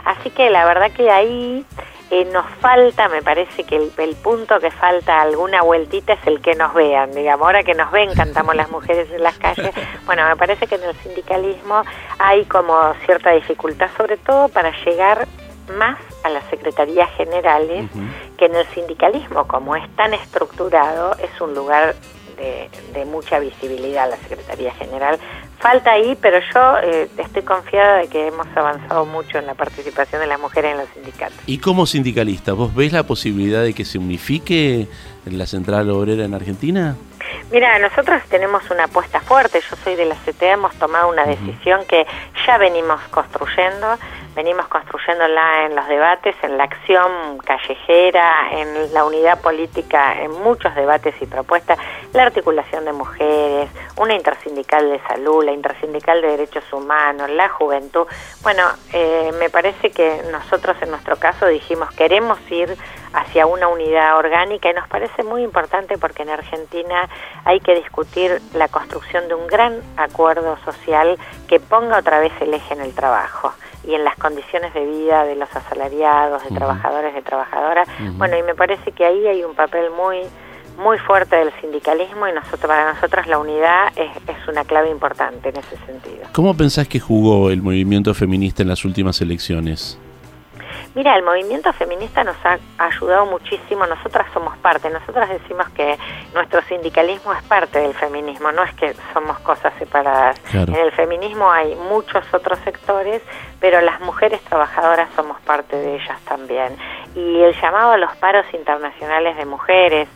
Así que la verdad que ahí eh, nos falta, me parece que el, el punto que falta alguna vueltita es el que nos vean, digamos, ahora que nos ven, cantamos las mujeres en las calles, bueno, me parece que en el sindicalismo hay como cierta dificultad, sobre todo para llegar más a las secretarías generales, que en el sindicalismo, como es tan estructurado, es un lugar de, de mucha visibilidad la Secretaría General. Falta ahí, pero yo eh, estoy confiada de que hemos avanzado mucho en la participación de las mujeres en los sindicatos. Y como sindicalista, ¿vos ves la posibilidad de que se unifique la central obrera en Argentina? Mira, nosotros tenemos una apuesta fuerte. Yo soy de la CTA, hemos tomado una decisión que ya venimos construyendo. Venimos construyéndola en los debates, en la acción callejera, en la unidad política, en muchos debates y propuestas, la articulación de mujeres, una intersindical de salud, la intersindical de derechos humanos, la juventud. Bueno, eh, me parece que nosotros en nuestro caso dijimos queremos ir hacia una unidad orgánica y nos parece muy importante porque en Argentina hay que discutir la construcción de un gran acuerdo social que ponga otra vez el eje en el trabajo y en las condiciones de vida de los asalariados, de Ujú. trabajadores, de trabajadoras. Bueno, y me parece que ahí hay un papel muy muy fuerte del sindicalismo y nosotros para nosotros la unidad es, es una clave importante en ese sentido. ¿Cómo pensás que jugó el movimiento feminista en las últimas elecciones? Mira, el movimiento feminista nos ha ayudado muchísimo, nosotras somos parte, nosotras decimos que nuestro sindicalismo es parte del feminismo, no es que somos cosas separadas. Claro. En el feminismo hay muchos otros sectores, pero las mujeres trabajadoras somos parte de ellas también. Y el llamado a los paros internacionales de mujeres,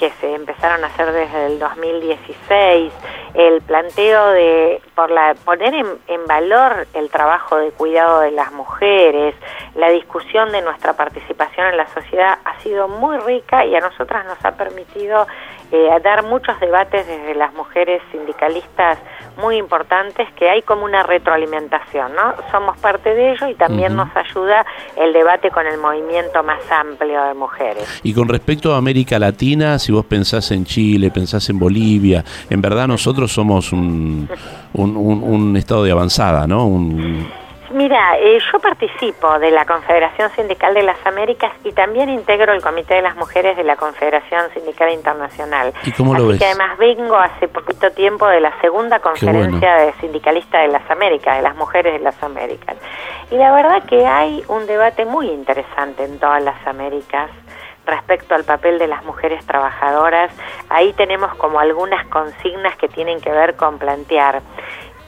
que se empezaron a hacer desde el 2016, el planteo de por la, poner en, en, valor el trabajo de cuidado de las mujeres, la discusión de nuestra participación en la sociedad ha sido muy rica y a nosotras nos ha permitido eh, dar muchos debates desde las mujeres sindicalistas muy importantes que hay como una retroalimentación, ¿no? Somos parte de ello y también uh -huh. nos ayuda el debate con el movimiento más amplio de mujeres. Y con respecto a América Latina, si vos pensás en Chile, pensás en Bolivia, en verdad nosotros somos un, un, un, un estado de avanzada, ¿no? Un, Mira, eh, yo participo de la Confederación Sindical de las Américas y también integro el Comité de las Mujeres de la Confederación Sindical Internacional. ¿Y cómo lo Así ves? que además vengo hace poquito tiempo de la segunda conferencia bueno. de sindicalista de las Américas, de las mujeres de las Américas. Y la verdad que hay un debate muy interesante en todas las Américas respecto al papel de las mujeres trabajadoras. Ahí tenemos como algunas consignas que tienen que ver con plantear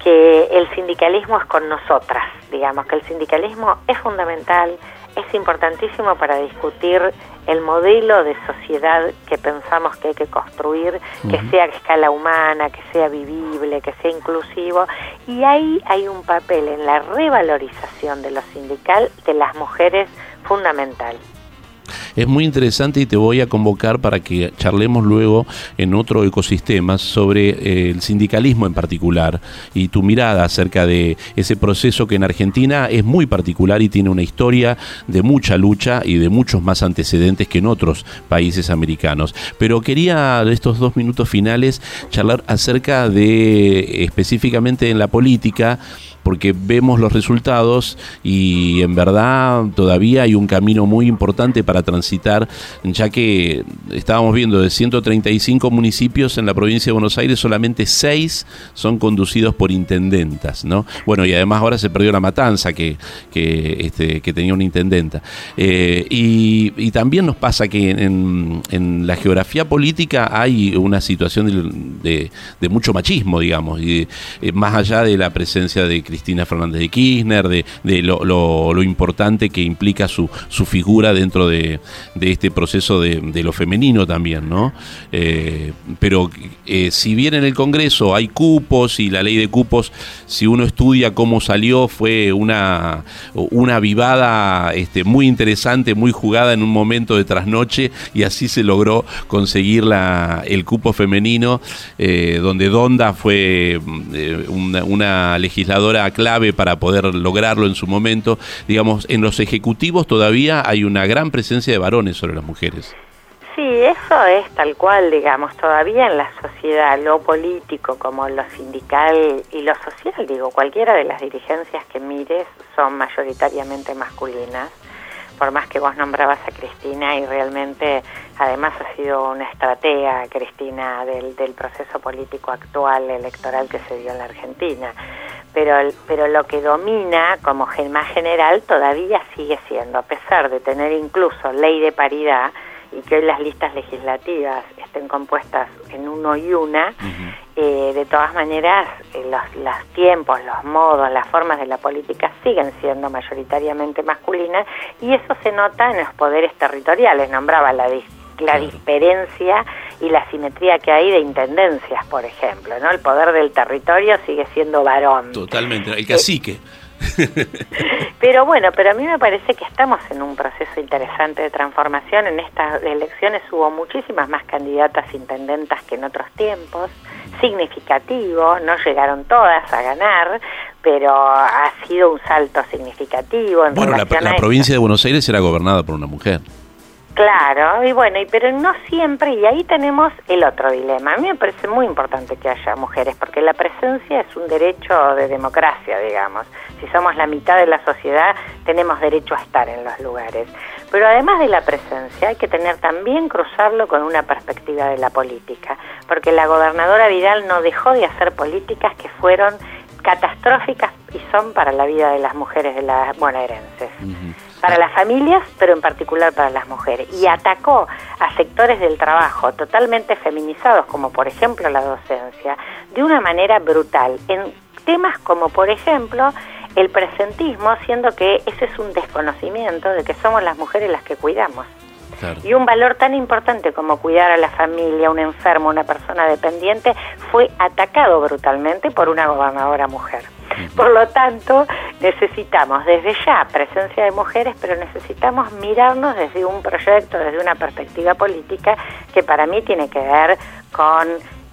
que el sindicalismo es con nosotras, digamos, que el sindicalismo es fundamental, es importantísimo para discutir el modelo de sociedad que pensamos que hay que construir, que uh -huh. sea a escala humana, que sea vivible, que sea inclusivo, y ahí hay un papel en la revalorización de lo sindical de las mujeres fundamental es muy interesante y te voy a convocar para que charlemos luego en otro ecosistema sobre eh, el sindicalismo en particular y tu mirada acerca de ese proceso que en Argentina es muy particular y tiene una historia de mucha lucha y de muchos más antecedentes que en otros países americanos. Pero quería estos dos minutos finales charlar acerca de específicamente en la política porque vemos los resultados y en verdad todavía hay un camino muy importante para transitar, ya que estábamos viendo de 135 municipios en la provincia de Buenos Aires, solamente 6 son conducidos por intendentas, ¿no? Bueno, y además ahora se perdió la matanza que, que, este, que tenía una intendenta. Eh, y, también nos pasa que en, en, la geografía política hay una situación de, de, de mucho machismo, digamos, y eh, más allá de la presencia de Cristina Fernández de Kirchner, de, de lo, lo, lo, importante que implica su, su figura dentro de, de este proceso de, lo femenino también, ¿no? Eh, pero eh, si bien en el Congreso hay cupos y la ley de cupos, si uno estudia cómo salió, fue una, una vivada este, muy interesante, muy jugada en un momento de trasnoche y así se logró conseguir la, el cupo femenino, eh, donde Donda fue una, una legisladora clave para poder lograrlo en su momento. Digamos, en los ejecutivos todavía hay una gran presencia de varones sobre las mujeres. Sí, eso es tal cual, digamos, todavía en la sociedad, lo político como lo sindical y lo social, digo, cualquiera de las dirigencias que mires son mayoritariamente masculinas, por más que vos nombrabas a Cristina y realmente además ha sido una estratega, Cristina, del, del proceso político actual electoral que se dio en la Argentina pero, pero lo que domina como más general todavía sigue siendo, a pesar de tener incluso ley de paridad y que hoy las listas legislativas estén compuestas en uno y una, uh -huh. eh, de todas maneras eh, los, los, tiempos, los modos, las formas de la política siguen siendo mayoritariamente masculinas y eso se nota en los poderes territoriales, nombraba la la diferencia y la simetría que hay de intendencias, por ejemplo, ¿no? El poder del territorio sigue siendo varón. Totalmente, el cacique. pero bueno, pero a mí me parece que estamos en un proceso interesante de transformación. En estas elecciones hubo muchísimas más candidatas intendentas que en otros tiempos, significativo, no llegaron todas a ganar, pero ha sido un salto significativo. En bueno, la, la provincia de Buenos Aires era gobernada por una mujer. Claro, y bueno, y pero no siempre, y ahí tenemos el otro dilema. A mí me parece muy importante que haya mujeres, porque la presencia es un derecho de democracia, digamos. Si somos la mitad de la sociedad, tenemos derecho a estar en los lugares. Pero además de la presencia, hay que tener también cruzarlo con una perspectiva de la política, porque la gobernadora Vidal no dejó de hacer políticas que fueron catastróficas y son para la vida de las mujeres de las bonaerenses para las familias, pero en particular para las mujeres. Y atacó a sectores del trabajo totalmente feminizados, como por ejemplo la docencia, de una manera brutal, en temas como por ejemplo el presentismo, siendo que ese es un desconocimiento de que somos las mujeres las que cuidamos. Claro. Y un valor tan importante como cuidar a la familia, un enfermo, una persona dependiente, fue atacado brutalmente por una gobernadora mujer. Por lo tanto, necesitamos desde ya presencia de mujeres, pero necesitamos mirarnos desde un proyecto, desde una perspectiva política que para mí tiene que ver con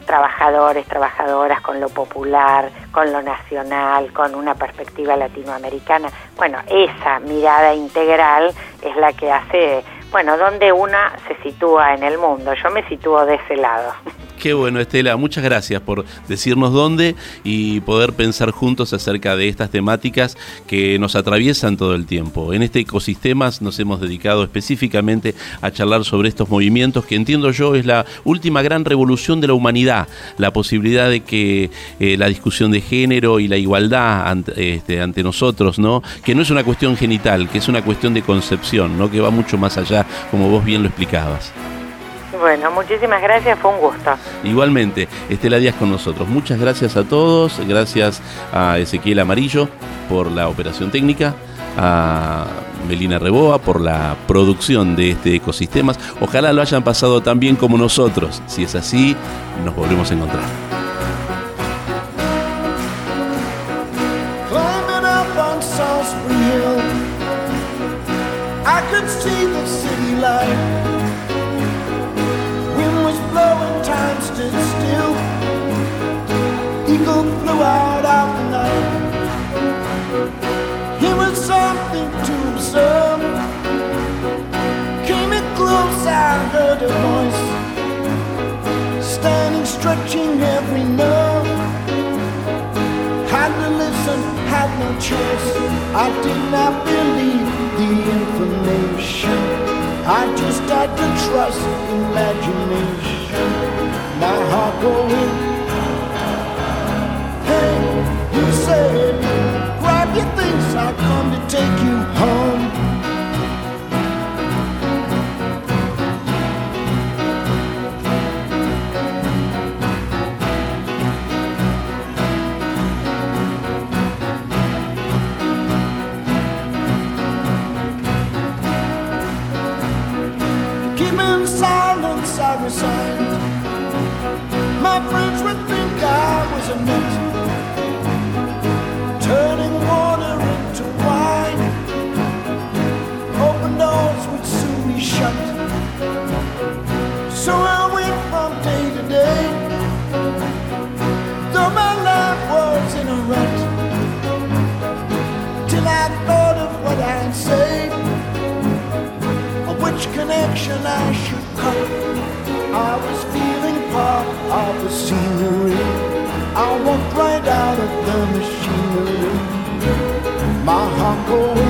trabajadores, trabajadoras, con lo popular, con lo nacional, con una perspectiva latinoamericana. Bueno, esa mirada integral es la que hace, bueno, donde una se sitúa en el mundo. Yo me sitúo de ese lado. Qué bueno, Estela, muchas gracias por decirnos dónde y poder pensar juntos acerca de estas temáticas que nos atraviesan todo el tiempo. En este ecosistema nos hemos dedicado específicamente a charlar sobre estos movimientos que entiendo yo es la última gran revolución de la humanidad, la posibilidad de que eh, la discusión de género y la igualdad ante, este, ante nosotros, ¿no? Que no es una cuestión genital, que es una cuestión de concepción, ¿no? Que va mucho más allá, como vos bien lo explicabas. Bueno, muchísimas gracias, fue un gusto. Igualmente, Estela Díaz con nosotros. Muchas gracias a todos, gracias a Ezequiel Amarillo por la operación técnica, a Melina Reboa por la producción de este ecosistemas. Ojalá lo hayan pasado tan bien como nosotros. Si es así, nos volvemos a encontrar. Observe. Came it close, I heard a voice. Standing, stretching every nerve. Had to listen, had no choice. I did not believe the information. I just had to trust imagination. My heart going. Hey, you said, you thinks I'll come to take you home. Keep in silence, I resign. I should cut. I was feeling part of the scenery. I walked right out of the machinery. My heart going.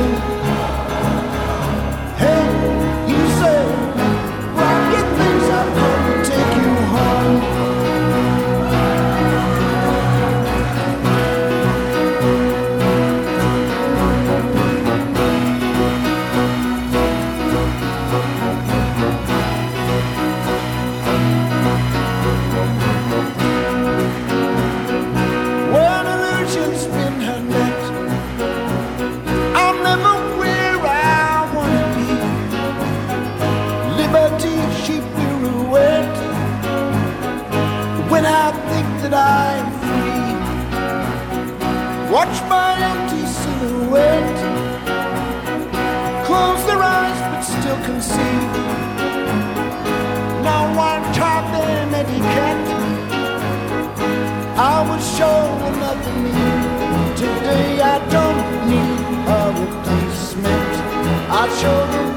children.